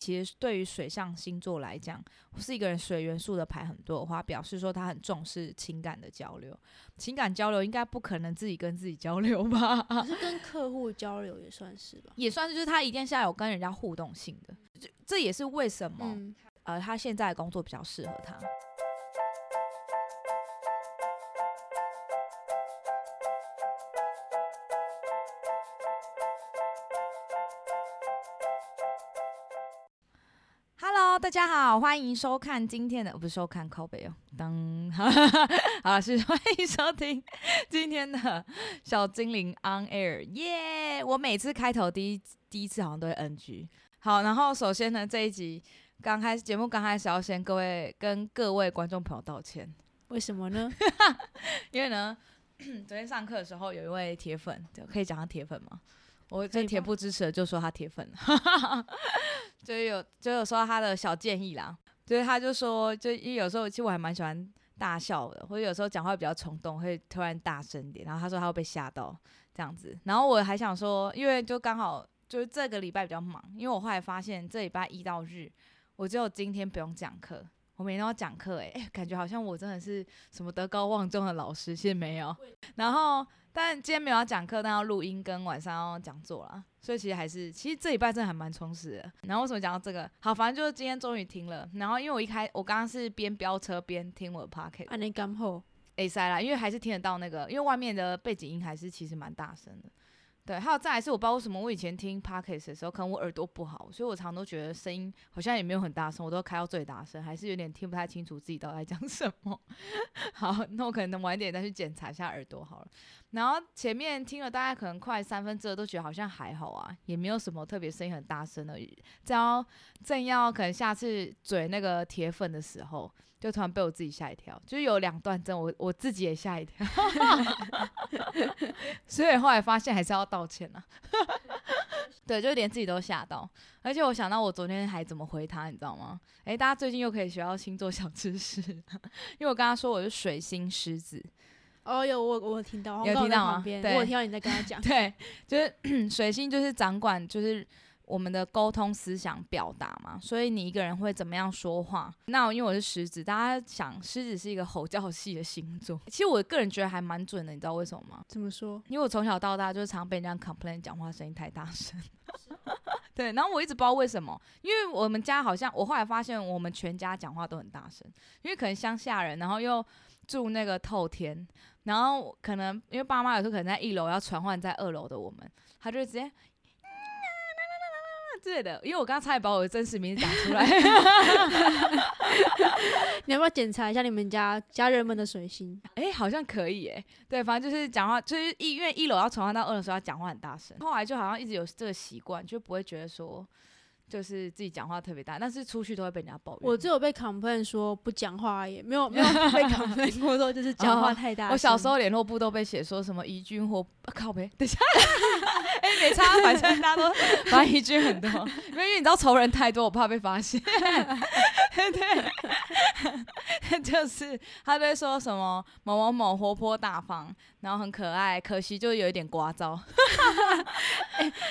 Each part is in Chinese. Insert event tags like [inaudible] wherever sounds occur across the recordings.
其实对于水象星座来讲，是一个人水元素的牌很多的话，表示说他很重视情感的交流。情感交流应该不可能自己跟自己交流吧？可是 [laughs] 跟客户交流也算是吧，也算是，就是他一定是要有跟人家互动性的。这这也是为什么、嗯，呃他现在的工作比较适合他。大家好，欢迎收看今天的，不是收看靠北哦，当 [laughs] 好了是欢迎收听今天的小精灵 on air，耶、我每次开头第一第一次好像都会 NG。好，然后首先呢，这一集刚开始节目刚开始要先各位跟各位观众朋友道歉，为什么呢？[laughs] 因为呢，[clears throat] 昨天上课的时候有一位铁粉，就可以讲他铁粉吗？我这铁不支持的就说他铁粉了，[laughs] 就有就有说他的小建议啦，就是他就说，就因为有时候其实我还蛮喜欢大笑的，或者有时候讲话比较冲动，会突然大声一点，然后他说他会被吓到这样子，然后我还想说，因为就刚好就是这个礼拜比较忙，因为我后来发现这礼拜一到日我只有今天不用讲课。我每天都要讲课，哎，[laughs] 感觉好像我真的是什么德高望重的老师，其实没有。然后，但今天没有要讲课，但要录音跟晚上要讲座啦，所以其实还是，其实这礼拜真的还蛮充实的。然后为什么讲到这个？好，反正就是今天终于听了。然后因为我一开，我刚刚是边飙车边听我的 p o c k e t 按你刚好，A 塞啦，因为还是听得到那个，因为外面的背景音还是其实蛮大声的。对，还有再来是我不知道为什么我以前听 podcast 的时候，可能我耳朵不好，所以我常常都觉得声音好像也没有很大声，我都开到最大声，还是有点听不太清楚自己到底在讲什么。[laughs] 好，那我可能晚一点再去检查一下耳朵好了。然后前面听了大概可能快三分之二，都觉得好像还好啊，也没有什么特别声音很大声的。正要正要可能下次嘴那个铁粉的时候，就突然被我自己吓一跳，就是有两段真我我自己也吓一跳，[laughs] 所以后来发现还是要道歉啊。[laughs] 对，就连自己都吓到，而且我想到我昨天还怎么回他，你知道吗？诶，大家最近又可以学到星座小知识，因为我跟他说我是水星狮子，哦，有我我有听到，有听到吗对我有听到你在跟他讲，[laughs] 对，就是 [clears throat] 水星就是掌管就是我们的沟通思想表达嘛，所以你一个人会怎么样说话？那因为我是狮子，大家想狮子是一个吼叫系的星座，其实我个人觉得还蛮准的，你知道为什么吗？怎么说？因为我从小到大就是常被人家 complain 讲话声音太大声。[laughs] 对，然后我一直不知道为什么，因为我们家好像我后来发现我们全家讲话都很大声，因为可能乡下人，然后又住那个透天，然后可能因为爸妈有时候可能在一楼要传唤在二楼的我们，他就直接。之类的，因为我刚刚差点把我的真实名字打出来，你要不要检查一下你们家家人们的水星？哎、好像可以哎，对，反正就是讲话，就是一因为一楼要传唤到二楼的时候要讲话很大声，后来就好像一直有这个习惯，就不会觉得说就是自己讲话特别大，但是出去都会被人家抱怨。我只有被 complain 说不讲话而已，没有 [laughs] 没有被 complain 过说就是讲话太大声。我小时候联络部都被写说什么宜君或、啊靠呗，等一下，[laughs] 哎、没差，反正大家都反正宜君很多，因为你知道仇人太多，我怕被发现。[laughs] 对，就是他都会说什么某某某活泼大方，然后很可爱，可惜就有一点聒噪。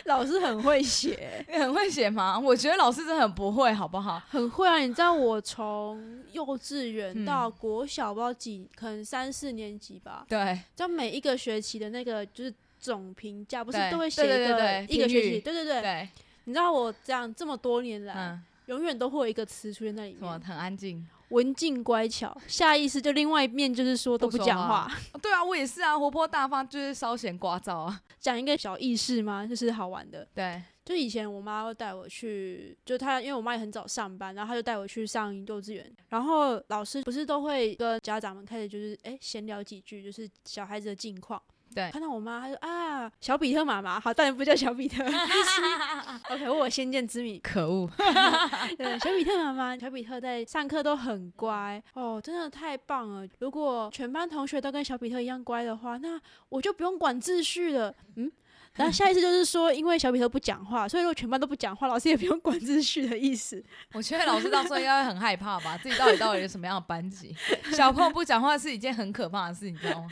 老师很会写，你很会写吗？我觉得老师真的很不会，好不好？很会啊！你知道我从幼稚园嗯到国小，不知道几，可能三四年级吧，对，就每一个学期的那个就是总评价，不是都会写一个一个学期？对对对，对，你知道我这样这么多年来，嗯，永远都会有一个词出现在里什么面，很安静。文静乖巧，下意识就另外一面就是说都不讲话，哦 [laughs] 对啊，我也是啊，活泼大方，就是稍显聒噪啊。讲一个小意识吗？就是好玩的。对，就以前我妈会带我去，就她因为我妈也很早上班，然后她就带我去上幼稚园，然后老师不是都会跟家长们开始就是哎闲聊几句，就是小孩子的近况。对看到我妈，她说啊，小比特妈妈，好，当然不叫小比特。[laughs] OK，我有先见之明。可恶。[laughs] 对，小比特妈妈，小比特在上课都很乖哦，真的太棒了。如果全班同学都跟小比特一样乖的话，那我就不用管秩序了。嗯，然后下一次就是说，因为小比特不讲话，所以如果全班都不讲话，老师也不用管秩序的意思。我觉得老师到时候应该会很害怕吧，自己到底到底是什么样的班级？小朋友不讲话是一件很可怕的事，你知道吗？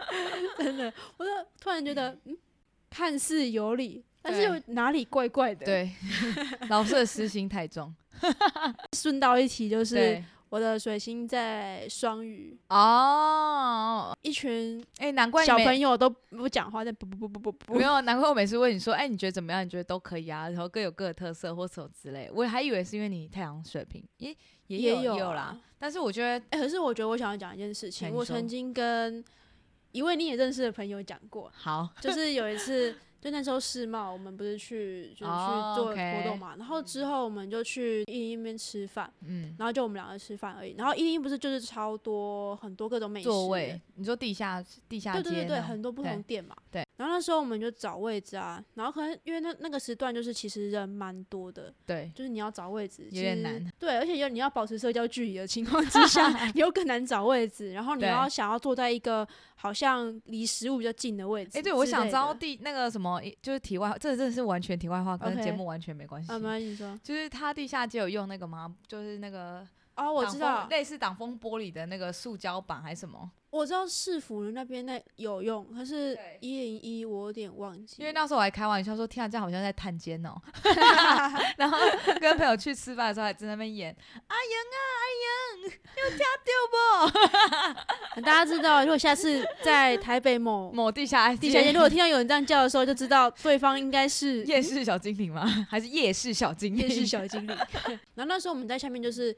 [laughs] 真的，我就突然觉得，嗯，看似有理，但是又哪里怪怪的。，对，[laughs] 老师的私心太重。[laughs] 顺道一提就是对，我的水星在双鱼，哦，一群哎、难怪小朋友都不讲话，在不不不不不不。没，有，难怪我每次问你说，哎、你觉得怎么样？你觉得都可以啊，然后各有各的特色或什么之类。我还以为是因为你太阳水平，也也有啦。但是我觉得，哎、可是我觉得我想要讲一件事情，我曾经跟一位你也认识的朋友讲过，好，就是有一次，就那时候世贸，我们不是去就是哦去做活动嘛，然后之后我们就去一零一那边吃饭，嗯，然后就我们两个吃饭而已，然后一零一不是就是超多很多各种美食座位，你说地下地下对对对对，很多不同店嘛。对。然后那时候我们就找位置啊，然后可能因为那那个时段就是其实人蛮多的，对，就是你要找位置有点难。对，而且有你要保持社交距离的情况之下，[laughs] 你又更难找位置，然后你要想要坐在一个好像离食物比较近的位置之哎。对，我想知道第那个什么，就是题外，这真的是完全题外话，跟节目完全没关系。啊，没关系，你说。就是他地下街有用那个吗？就是那个哦，我知道，类似挡风玻璃的那个塑胶板还是什么？我知道市府那边那有用，可是对一零一我有点忘记，因为那时候我还开玩笑说，天啊，这样好像在探监哦。[laughs] [laughs] 然后跟朋友去吃饭的时候，还在那边演阿莹啊，阿莹要跳掉不 [laughs] 大家知道，如果下次在台北某？某地下地下街，如果听到有人这样叫的时候，就知道对方应该是夜市小精灵吗？还是夜市小精灵？夜市小精灵。然后那时候我们在下面就是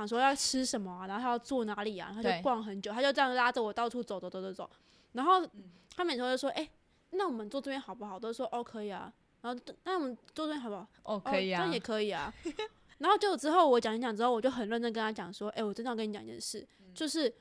想说要吃什么啊，然后他要坐哪里啊，然后就逛很久，他就这样拉着我到处走走走走走。然后他每次就说：“哎、那我们坐这边好不好？”都说：“哦，可以啊。”然后那我们坐这边好不好？哦，哦，可以啊，这样也可以啊。[laughs] 然后就之后我讲一讲之后，我就很认真跟他讲说：“哎、我真的要跟你讲一件事，嗯就是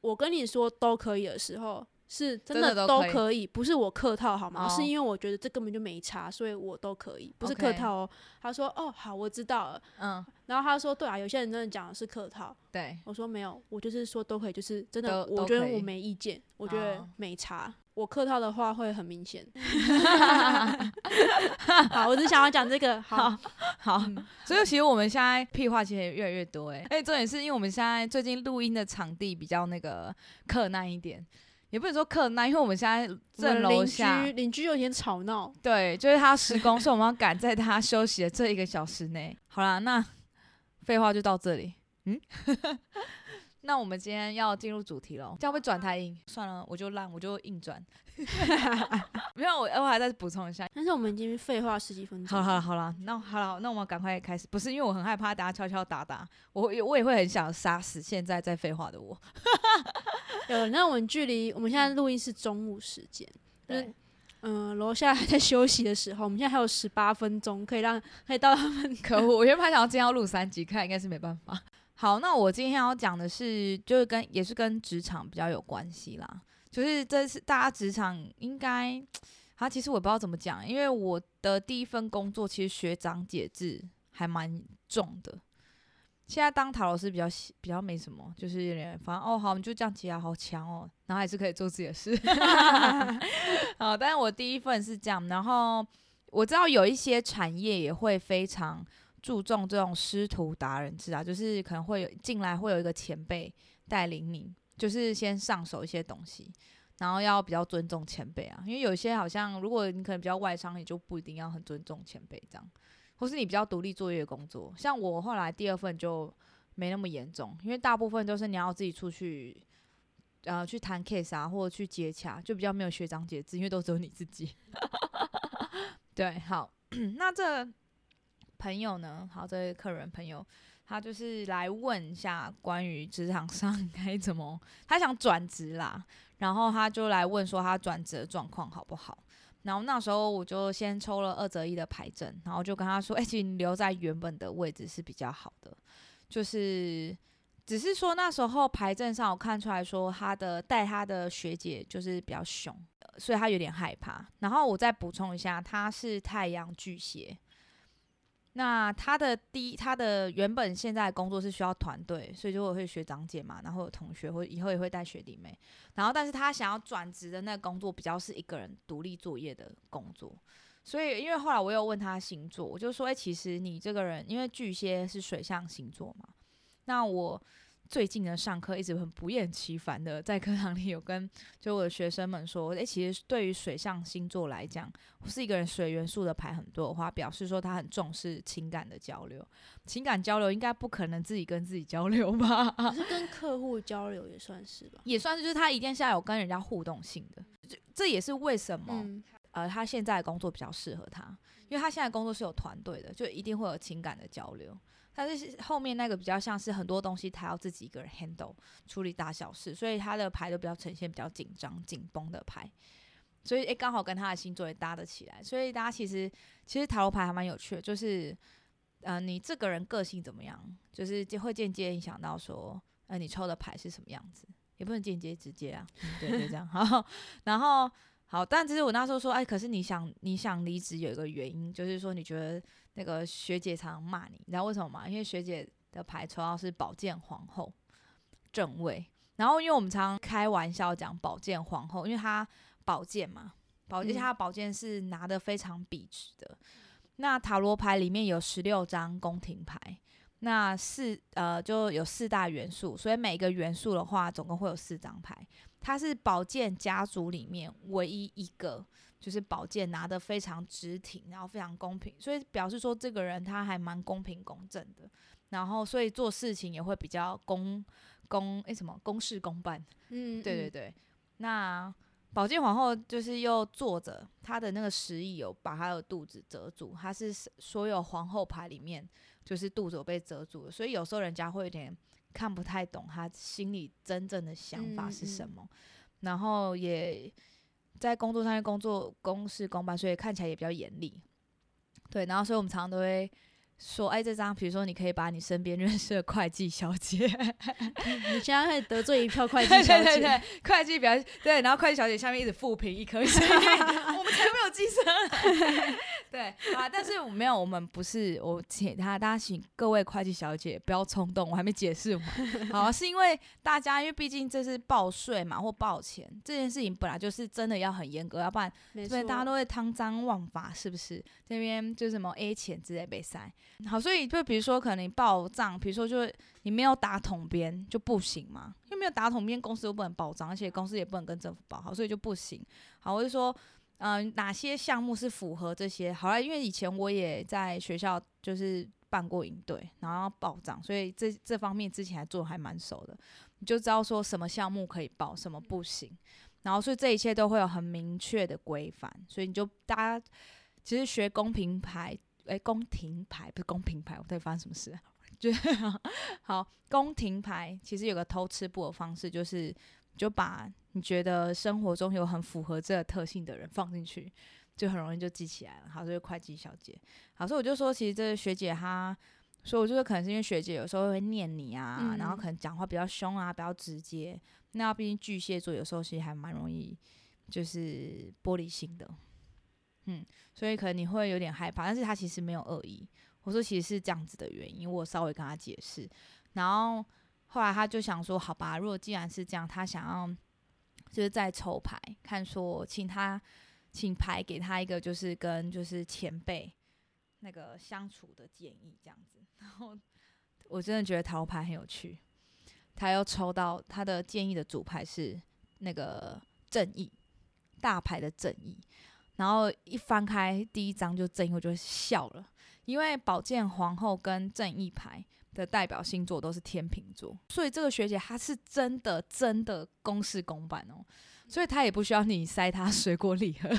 我跟你说都可以的时候，是真真的的都可以不是我客套好吗？哦是因为我觉得这根本就没差，所以我都可以，不是客套哦。他说：“哦，好，我知道了。嗯，”然后他说：“对啊，有些人真的讲的是客套。对”，我说：“没有，我就是说都可以，就是真的，我觉得我没意见，我觉得哦没差。我客套的话会很明显。[laughs] 好，我只想要讲这个。好，好，所以其实我们现在屁话其实也越来越多哎，而且重点是因为我们现在最近录音的场地比较那个客难一点，也不能说客难，因为我们现在我正楼下邻下居邻居有点吵闹。对，就是他施工，所以我们要赶在他休息的这一个小时内。好啦，那废话就到这里。嗯，[laughs] 那我们今天要进入主题了，这样会转太硬。[laughs] 算了，我就烂，我就硬转。[laughs] 没有，我我还再补充一下。但是我们已经废话十几分钟。好了好了好了，那好了，那我们赶快开始。不是因为我很害怕大家敲敲打打，我也我也会很想杀死现在在废话的我。[laughs] 有，那我们距离我们现在录音是中午时间，就是对嗯，楼下还在休息的时候，我们现在还有十八分钟可以让可以到他们。可恶，我原本还想要今天要录三集，看应该是没办法。好，那我今天要讲的是，就是跟也是跟职场比较有关系啦。就是这是大家职场应该，啊，其实我不知道怎么讲，因为我的第一份工作其实学长姐制还蛮重的。现在当塔老师比较喜比较没什么，就是有点反正哦好，我们就这样起来，好强哦，然后还是可以做自己的事。[laughs] [laughs] 好，但是我第一份是这样，然后我知道有一些产业也会非常注重这种师徒达人制啊，就是可能会有进来会有一个前辈带领你，就是先上手一些东西，然后要比较尊重前辈啊，因为有些好像如果你可能比较外商，你就不一定要很尊重前辈这样，或是你比较独立作业工作，像我后来第二份就没那么严重，因为大部分都是你要自己出去。呃，去谈 case 啊，或者去接洽，就比较没有学长姐制，因为都只有你自己。[laughs] 对，好，[clears throat] 那这朋友呢？好，这位客人朋友，他就是来问一下关于职场上该怎么，他想转职啦，然后他就来问说他转职的状况好不好？然后那时候我就先抽了二择一的牌阵，然后就跟他说，哎、其实你留在原本的位置是比较好的，就是只是说那时候牌阵上我看出来说他的带他的学姐就是比较凶，所以他有点害怕。然后我再补充一下，他是太阳巨蟹。那他的第一，他的原本现在工作是需要团队，所以就会学长姐嘛，然后有同学，或以后也会带学弟妹。然后，但是他想要转职的那个工作比较是一个人独立作业的工作，所以因为后来我又问他星座，我就说，哎、其实你这个人，因为巨蟹是水象星座嘛，那我最近的上课一直很不厌其烦的在课堂里有跟就我的学生们说，诶，其实对于水象星座来讲，是一个人水元素的牌很多的话，表示说他很重视情感的交流。情感交流应该不可能自己跟自己交流吧？可是 [laughs] 跟客户交流也算是吧，也算是，就是他一定是要有跟人家互动性的。这这也是为什么、嗯，呃他现在的工作比较适合他，因为他现在工作是有团队的，就一定会有情感的交流。但是后面那个比较像是很多东西他要自己一个人 handle 处理大小事，所以他的牌都比较呈现比较紧张紧绷的牌，所以诶刚好跟他的星座也搭得起来，所以大家其实其实塔罗牌还蛮有趣的，就是呃你这个人个性怎么样，就是就会间接影响到说呃你抽的牌是什么样子，也不能间接直接啊，嗯、对，就这样。好，[laughs] 然后好，但其实我那时候说，哎，可是你想你想离职有一个原因，就是说你觉得那个学姐常常骂你，你知道为什么吗？因为学姐的牌抽到是宝剑皇后正位，然后因为我们常常开玩笑讲宝剑皇后，因为她宝剑嘛，宝剑嗯她的宝剑是拿的非常笔直的。那塔罗牌里面有十六张宫廷牌，那四呃就有四大元素，所以每个元素的话，总共会有四张牌。它是宝剑家族里面唯一一个，就是宝剑拿得非常直挺，然后非常公平，所以表示说这个人他还蛮公平公正的，然后所以做事情也会比较公公诶什么公事公办，嗯，嗯，对对对。那宝剑皇后就是又坐着，她的那个石椅有把她的肚子遮住，她是所有皇后牌里面就是肚子有被遮住的，所以有时候人家会有点看不太懂她心里真正的想法是什么，然后也在工作上面工作公事公办，所以看起来也比较严厉。对，然后所以我们常常都会说，哎，这张比如说你可以把你身边认识的会计小姐，[laughs] 你现在会得罪一票会计小姐，对对对，会计表对，然后会计小姐下面一直负评一颗星，我们才没有晋升。对啊，但是我没有，我们不是我请他，大家请各位会计小姐不要冲动，我还没解释完。好，是因为大家，因为毕竟这是报税嘛或报钱这件事情，本来就是真的要很严格，要不然所以，大家都会贪赃枉法，是不是？这边就什么 A 钱之类被塞。好，所以就比如说，可能你报账，比如说就是你没有打统编就不行嘛，因为没有打统编，公司又不能报账，而且公司也不能跟政府报，好，所以就不行。好，我就说，嗯、哪些项目是符合这些？好了，因为以前我也在学校就是办过营队，然后报账，所以这这方面之前还做还蛮熟的，你就知道说什么项目可以报，什么不行。然后所以这一切都会有很明确的规范，所以你就大家其实学公平牌，诶，宫廷牌不是公平牌，我到底发生什么事？[laughs] 就是好宫廷牌其实有个偷吃布的方式，就是就把你觉得生活中有很符合这个特性的人放进去，就很容易就记起来了。好，这是会计小姐。好，所以我就说，其实这个学姐她。所以我就说可能是因为学姐有时候会念你啊，嗯然后可能讲话比较凶啊，比较直接。那毕竟巨蟹座有时候其实还蛮容易就是玻璃心的，嗯，所以可能你会有点害怕，但是他其实没有恶意。我说其实是这样子的原因，我稍微跟他解释，然后后来他就想说，好吧，如果既然是这样，他想要就是在抽牌，看说请他请牌给他一个就是跟就是前辈那个相处的建议这样子，[laughs] 然后我真的觉得塔罗牌很有趣，他又抽到他的建议的主牌是那个正义大牌的正义，然后一翻开第一张就正义，我就笑了，因为宝剑皇后跟正义牌的代表星座都是天秤座，所以这个学姐她是真的真的公事公办哦，所以他也不需要你塞他 [laughs] 水果礼盒，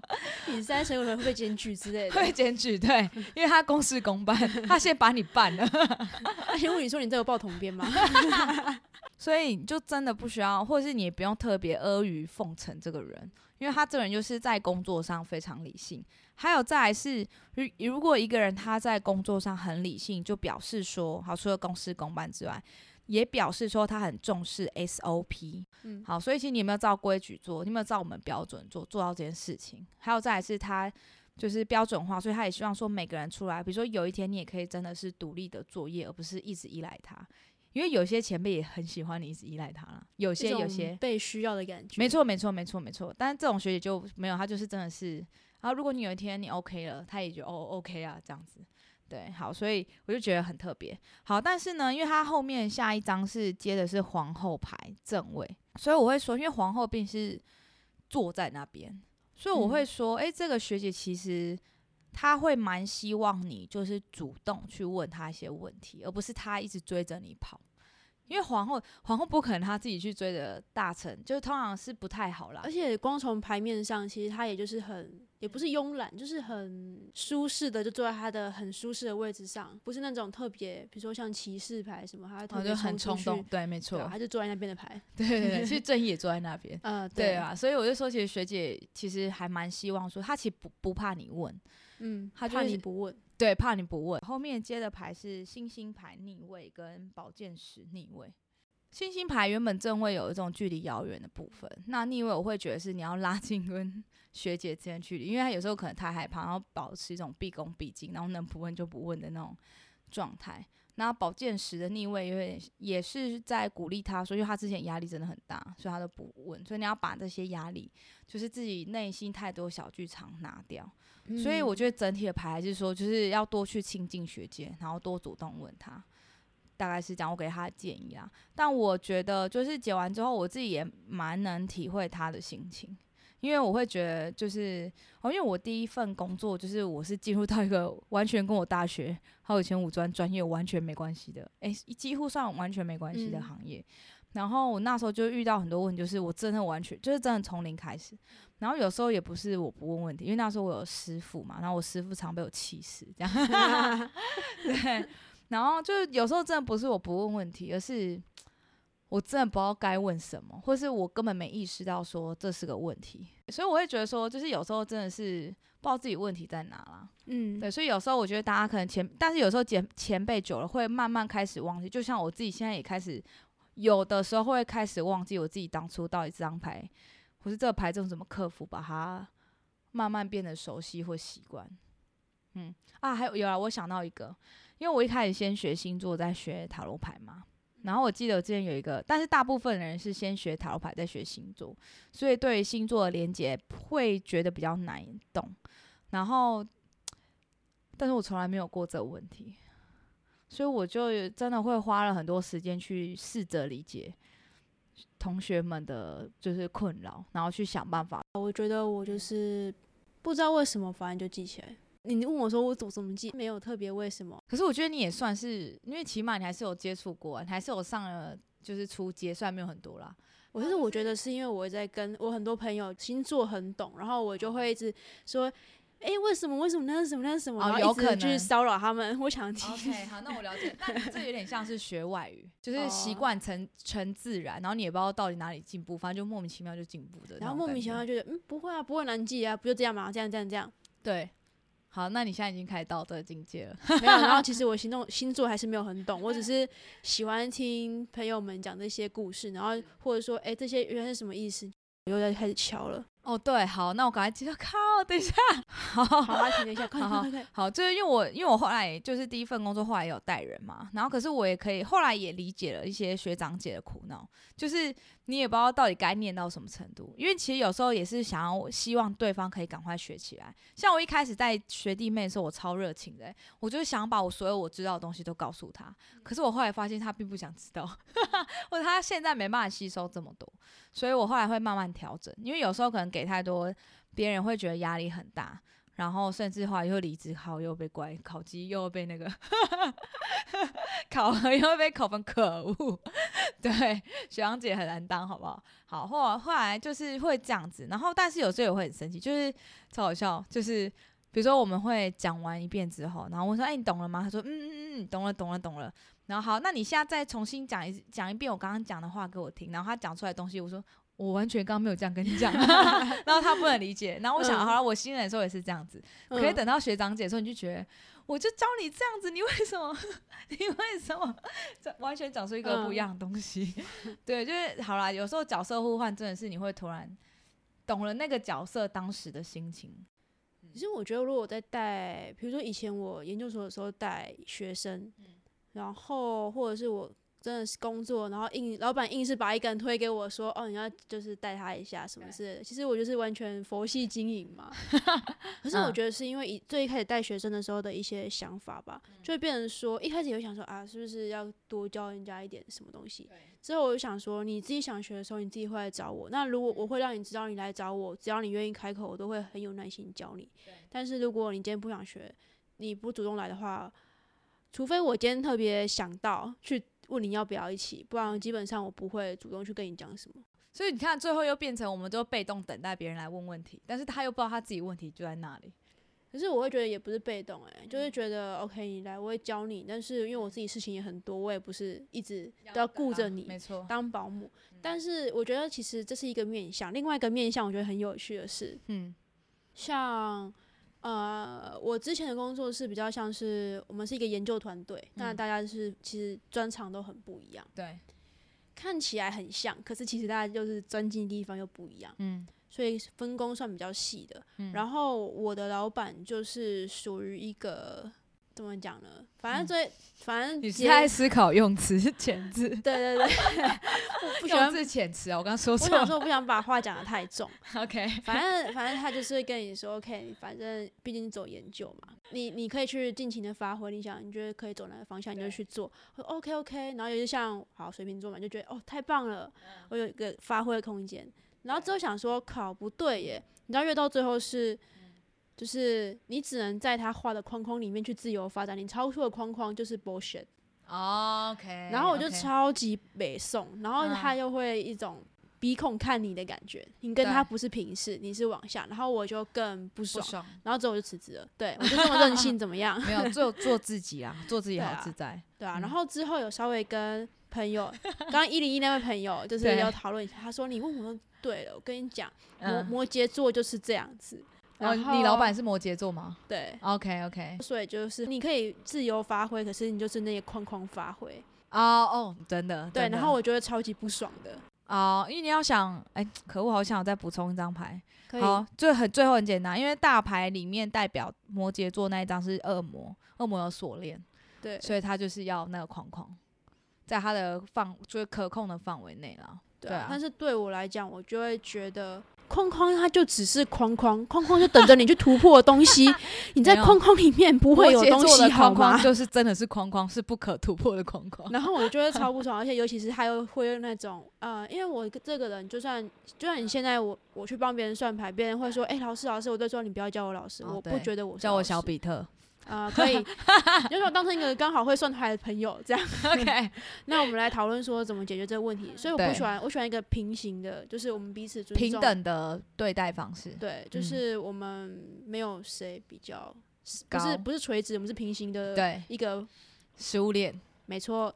[laughs] 你塞水果礼盒会被检举之类的，会检举对，因为他公事公办，他先把你办了。而且问你说你这有报同编吗？[laughs] 所以你就真的不需要，或者是你也不用特别阿谀奉承这个人，因为他这个人就是在工作上非常理性。还有再来是，如如果一个人他在工作上很理性，就表示说，好，除了公事公办之外，也表示说他很重视 SOP。嗯好，所以其实你有没有照规矩做？你有没有照我们标准做，做到这件事情？还有再来是他就是标准化，所以他也希望说每个人出来，比如说有一天你也可以真的是独立的作业，而不是一直依赖他。因为有些前辈也很喜欢你一直依赖他啦，有些有些被需要的感觉，没错没错没错没错，但是这种学姐就没有，她就是真的是，然后如果你有一天你 OK 了，她也就哦 OK 啊这样子，对，好，所以我就觉得很特别。好，但是呢，因为它后面下一张是接的是皇后牌正位，所以我会说，因为皇后并是坐在那边，所以我会说，诶，这个学姐其实她会蛮希望你就是主动去问她一些问题，而不是她一直追着你跑。因为皇后皇后不可能她自己去追的大臣，就是通常是不太好啦而。且光从牌面上，其实她也就是很，也不是慵懒，就是很舒适的，就坐在她的很舒适的位置上，不是那种特别，比如说像骑士牌什么，他会特别然后哦就很冲动对，没错对啊，，他就坐在那边的牌，对对对，[laughs] 其实正义也坐在那边，呃，对，啊，所以我就说，其实学姐其实还蛮希望说，她其实不不怕你问，嗯，她就怕你不问，对，怕你不问。后面接的牌是星星牌逆位跟宝剑十逆位。星星牌原本正位有一种距离遥远的部分，那逆位我会觉得是你要拉近跟学姐之间距离，因为她有时候可能太害怕，然后保持一种毕恭毕敬，然后能不问就不问的那种状态。那宝剑十的逆位有点也是在鼓励他说，因为他之前压力真的很大，所以他都不问。所以你要把这些压力，就是自己内心太多小剧场拿掉。所以我觉得整体的牌还是说，就是要多去亲近学姐，然后多主动问她，大概是这样。我给她的建议啊。但我觉得就是解完之后，我自己也蛮能体会她的心情，因为我会觉得就是哦，因为我第一份工作就是我是进入到一个完全跟我大学还有以前五专专业完全没关系的，诶、几乎算完全没关系的嗯行业。然后我那时候就遇到很多问题，就是我真的完全就是真的从零开始。然后有时候也不是我不问问题，因为那时候我有师傅嘛，然后我师傅常被我气死，这样。[laughs] 对，[laughs] 然后就是有时候真的不是我不问问题，而是我真的不知道该问什么，或是我根本没意识到说这是个问题，所以我会觉得说，就是有时候真的是不知道自己问题在哪啦。嗯，对，所以有时候我觉得大家可能前，但是有时候前前辈久了会慢慢开始忘记，就像我自己现在也开始，有的时候会开始忘记我自己当初到底这张牌，或是这个牌种怎么克服，把它慢慢变得熟悉或习惯。嗯啊，还有有啊，我想到一个，因为我一开始先学星座，再学塔罗牌嘛。然后我记得之前有一个，但是大部分人是先学塔罗牌再学星座，所以对星座的连接会觉得比较难懂。然后，但是我从来没有过这个问题，所以我就真的会花了很多时间去试着理解同学们的就是困扰，然后去想办法。我觉得我就是不知道为什么，反正就记起来。你问我说我怎么怎么记，没有特别为什么。可是我觉得你也算是，因为起码你还是有接触过啊，你还是有上了就是初阶，虽然没有很多啦。我是我觉得是因为我在跟我很多朋友星座很懂，然后我就会一直说，哎、为什么为什么那是什么那是什么，哦然后一直有可能去骚扰他们。[laughs] 我想听 OK，好，那我了解。但这有点像是学外语，就是习哦惯成成自然，然后你也不知道到底哪里进步，反正就莫名其妙就进步的。然后莫名其妙觉得，嗯，不会啊，不会难记啊，不就这样嘛，这样这样这样。对。好，那你现在已经开始到这个境界了。没有，然后其实我 [laughs] 星座星座还是没有很懂，我只是喜欢听朋友们讲这些故事，然后或者说，哎、这些原来是什么意思？我又在开始敲了。哦，对，好，那我赶快接着靠，等一下，[laughs] 好，好，来停一下，快好好快快快！好，就是因为我因为我后来就是第一份工作，后来也有带人嘛，然后可是我也可以后来也理解了一些学长姐的苦恼，就是你也不知道到底该念到什么程度，因为其实有时候也是想要希望对方可以赶快学起来。像我一开始带学弟妹的时候，我超热情的欸、我就是想把我所有我知道的东西都告诉他，可是我后来发现他并不想知道，[laughs] 或者他现在没办法吸收这么多，所以我后来会慢慢调整，因为有时候可能给太多，别人会觉得压力很大。然后甚至后来又离职考又被怪，考级又被那个 [laughs] 考核又被扣分，可恶！[laughs] 对，学长姐很难当，好不好？好，后来后来就是会这样子，然后但是有时候也会很生气，就是超好笑，就是比如说我们会讲完一遍之后，然后我说：“哎、你懂了吗？”他说：“嗯嗯嗯，懂了，懂了，懂了。”然后好，那你现在再重新讲一讲一遍我刚刚讲的话给我听，然后他讲出来东西，我说。我完全刚刚没有这样跟你讲 [laughs] [laughs] 然后他不能理解，然后我想，嗯好了，我新人的时候也是这样子，可以嗯等到学长姐的时候，你就觉得，我就教你这样子，你为什么？你为什么？这完全讲出一个不一样的东西。对，就是好啦，有时候角色互换真的是你会突然懂了那个角色当时的心情。其实我觉得，如果我在带，比如说以前我研究所的时候带学生，然后或者是我真的是工作，然后硬老板硬是把一个人推给我说，哦，你要就是带他一下什么之类的。其实我就是完全佛系经营嘛。[laughs] 可是我嗯觉得是因为一最一开始带学生的时候的一些想法吧，嗯就会变成说，一开始也会想说啊，是不是要多教人家一点什么东西？之后我就想说，你自己想学的时候，你自己会来找我。那如果我会让你知道你来找我，只要你愿意开口，我都会很有耐心教你。但是如果你今天不想学，你不主动来的话，除非我今天特别想到去问你要不要一起，不然基本上我不会主动去跟你讲什么。所以你看，最后又变成我们都被动等待别人来问问题，但是他又不知道他自己问题就在那里。可是我会觉得也不是被动、欸，就是觉得 OK，你来我会教你，但是因为我自己事情也很多，我也不是一直都要顾着你没错，当保姆。但是我觉得其实这是一个面向，另外一个面向我觉得很有趣的是，嗯像呃，我之前的工作是比较像是我们是一个研究团队，那嗯。大家是其实专长都很不一样，对，看起来很像，可是其实大家就是钻进的地方又不一样，嗯。所以分工算比较细的。嗯。然后我的老板就是属于一个怎么讲呢？反正最、反正嗯你是接在思考用词遣字，对对对，[laughs] 我不喜欢。用字遣词啊，我刚刚说我错我。想说，我不想把话讲得太重。[laughs] OK，反正反正他就是会跟你说，OK，反正毕竟走研究嘛，你你可以去尽情的发挥，你想你觉得可以走哪个方向，你就去做。OK OK，然后有些像好水瓶座嘛，就觉得哦太棒了，我有一个发挥的空间。然后之后想说，考不对耶，你知道越到最后是，就是你只能在他画的框框里面去自由发展，你超出了框框就是 bullshit。OK，然后我就超级北宋，然后嗯他又会一种鼻孔看你的感觉，你跟他不是平视，你是往下，然后我就更不不爽，然后之后我就辞职了。对我就这么任性，[laughs] 怎么样？没有做做自己啊，做自己好自在。对啊，嗯然后之后有稍微跟朋友，[laughs] 刚刚一零一那位朋友就是对有讨论一下，他说你问我就对了，我跟你讲，摩嗯，摩羯座就是这样子。然然后你老板是摩羯座吗对，？OK OK，所以就是你可以自由发挥，可是你就是那些框框发挥。哦哦，真的，对，的然后我觉得超级不爽的。哦，因为你要想，哎，可恶，好想再补充一张牌。好，最很最后很简单，因为大牌里面代表摩羯座那一张是恶魔，恶魔有锁链，对所以他就是要那个框框，在他的范就是可控的范围内啦。对啊对啊，但是对我来讲，我就会觉得框框它就只是框框，框框就等着你去突破的东西。[laughs] 你在框框里面不会有东西好吗框框？就是真的是框框，是不可突破的框框。然后我就会超不爽，而且尤其是他又会用那种呃，因为我这个人，就算就算你现在我我去帮别人算牌，别人会说，哎、老师老师，我就说你不要叫我老师，我不觉得我叫我小比特。啊、可以，[laughs] 你就说当成一个刚好会算出来的朋友这样。OK，[laughs] 那我们来讨论说怎么解决这个问题。所以我不喜欢，我喜欢一个平行的，就是我们彼此尊重平等的对待方式。对，就嗯是我们没有谁比较，不是不是垂直，我们是平行的，对，一个食物链。没错，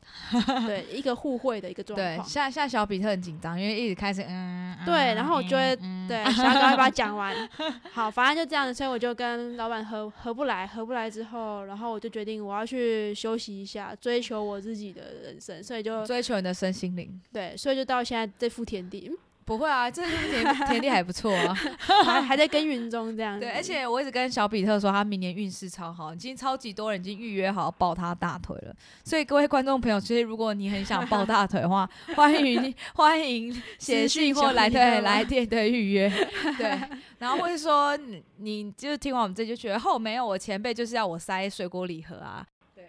对，一个互惠的一个 [laughs] 状对，况。现在现在小比特很紧张，因为一直开始嗯，嗯对然后我就会嗯嗯对，想要赶快把它讲完。[laughs] 好，反正就这样，所以我就跟老板合合不来，合不来之后，然后我就决定我要去休息一下，追求我自己的人生，所以就追求你的身心灵。对，所以就到现在这副田地，不会啊，这田 [laughs] 田地还不错啊。嗯、还还在耕耘中这样子。对，而且我一直跟小比特说，他明年运势超好，已经超级多人已经预约好抱他大腿了。所以各位观众朋友，其实如果你很想抱大腿的话，[laughs] 欢迎欢迎写信或来对来电对预约，对，然后或者说你你就是听完我们这就觉得，哦没有我前辈就是要我塞水果礼盒啊，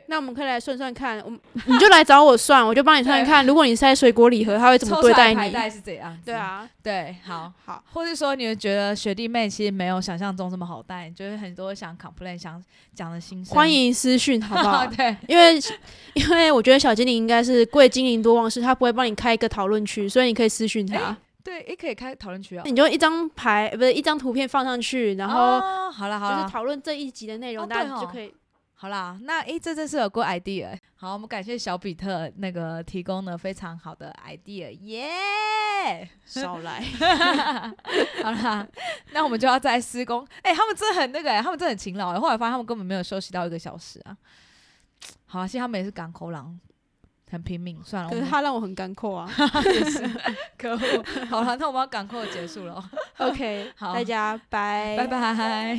那我们可以来算算看，我们你就来找我算，我就帮你算算看，如果你塞水果礼盒，他会怎么抽对待你？是怎样？对，啊，对，好。好，或是说，你会觉得学弟妹其实没有想象中这么好带，就是很多想 complain 想讲的心声。欢迎私讯，好不好？[laughs] 对，因为因为我觉得小精灵应该是贵精灵多忘事，他不会帮你开一个讨论区，所以你可以私讯他，对，也可以开讨论区啊。你就一张牌呃不是一张图片放上去，然后哦、好了好了，就是讨论这一集的内容，哦大对哦家就可以。好啦，那诶，这真是有个 idea 欸。好，我们感谢小比特那个提供了非常好的 idea，耶、少来，[laughs] 好啦，那我们就要再施工。哎、他们真的很那个、欸，他们真的很勤劳、欸。后来发现他们根本没有休息到一个小时啊。好啊，其实他们也是港口狼，很拼命。算了，可是他让我很干扣啊。[laughs] 也是可恶。好了，那我们要赶快结束了，OK，好大家拜拜拜。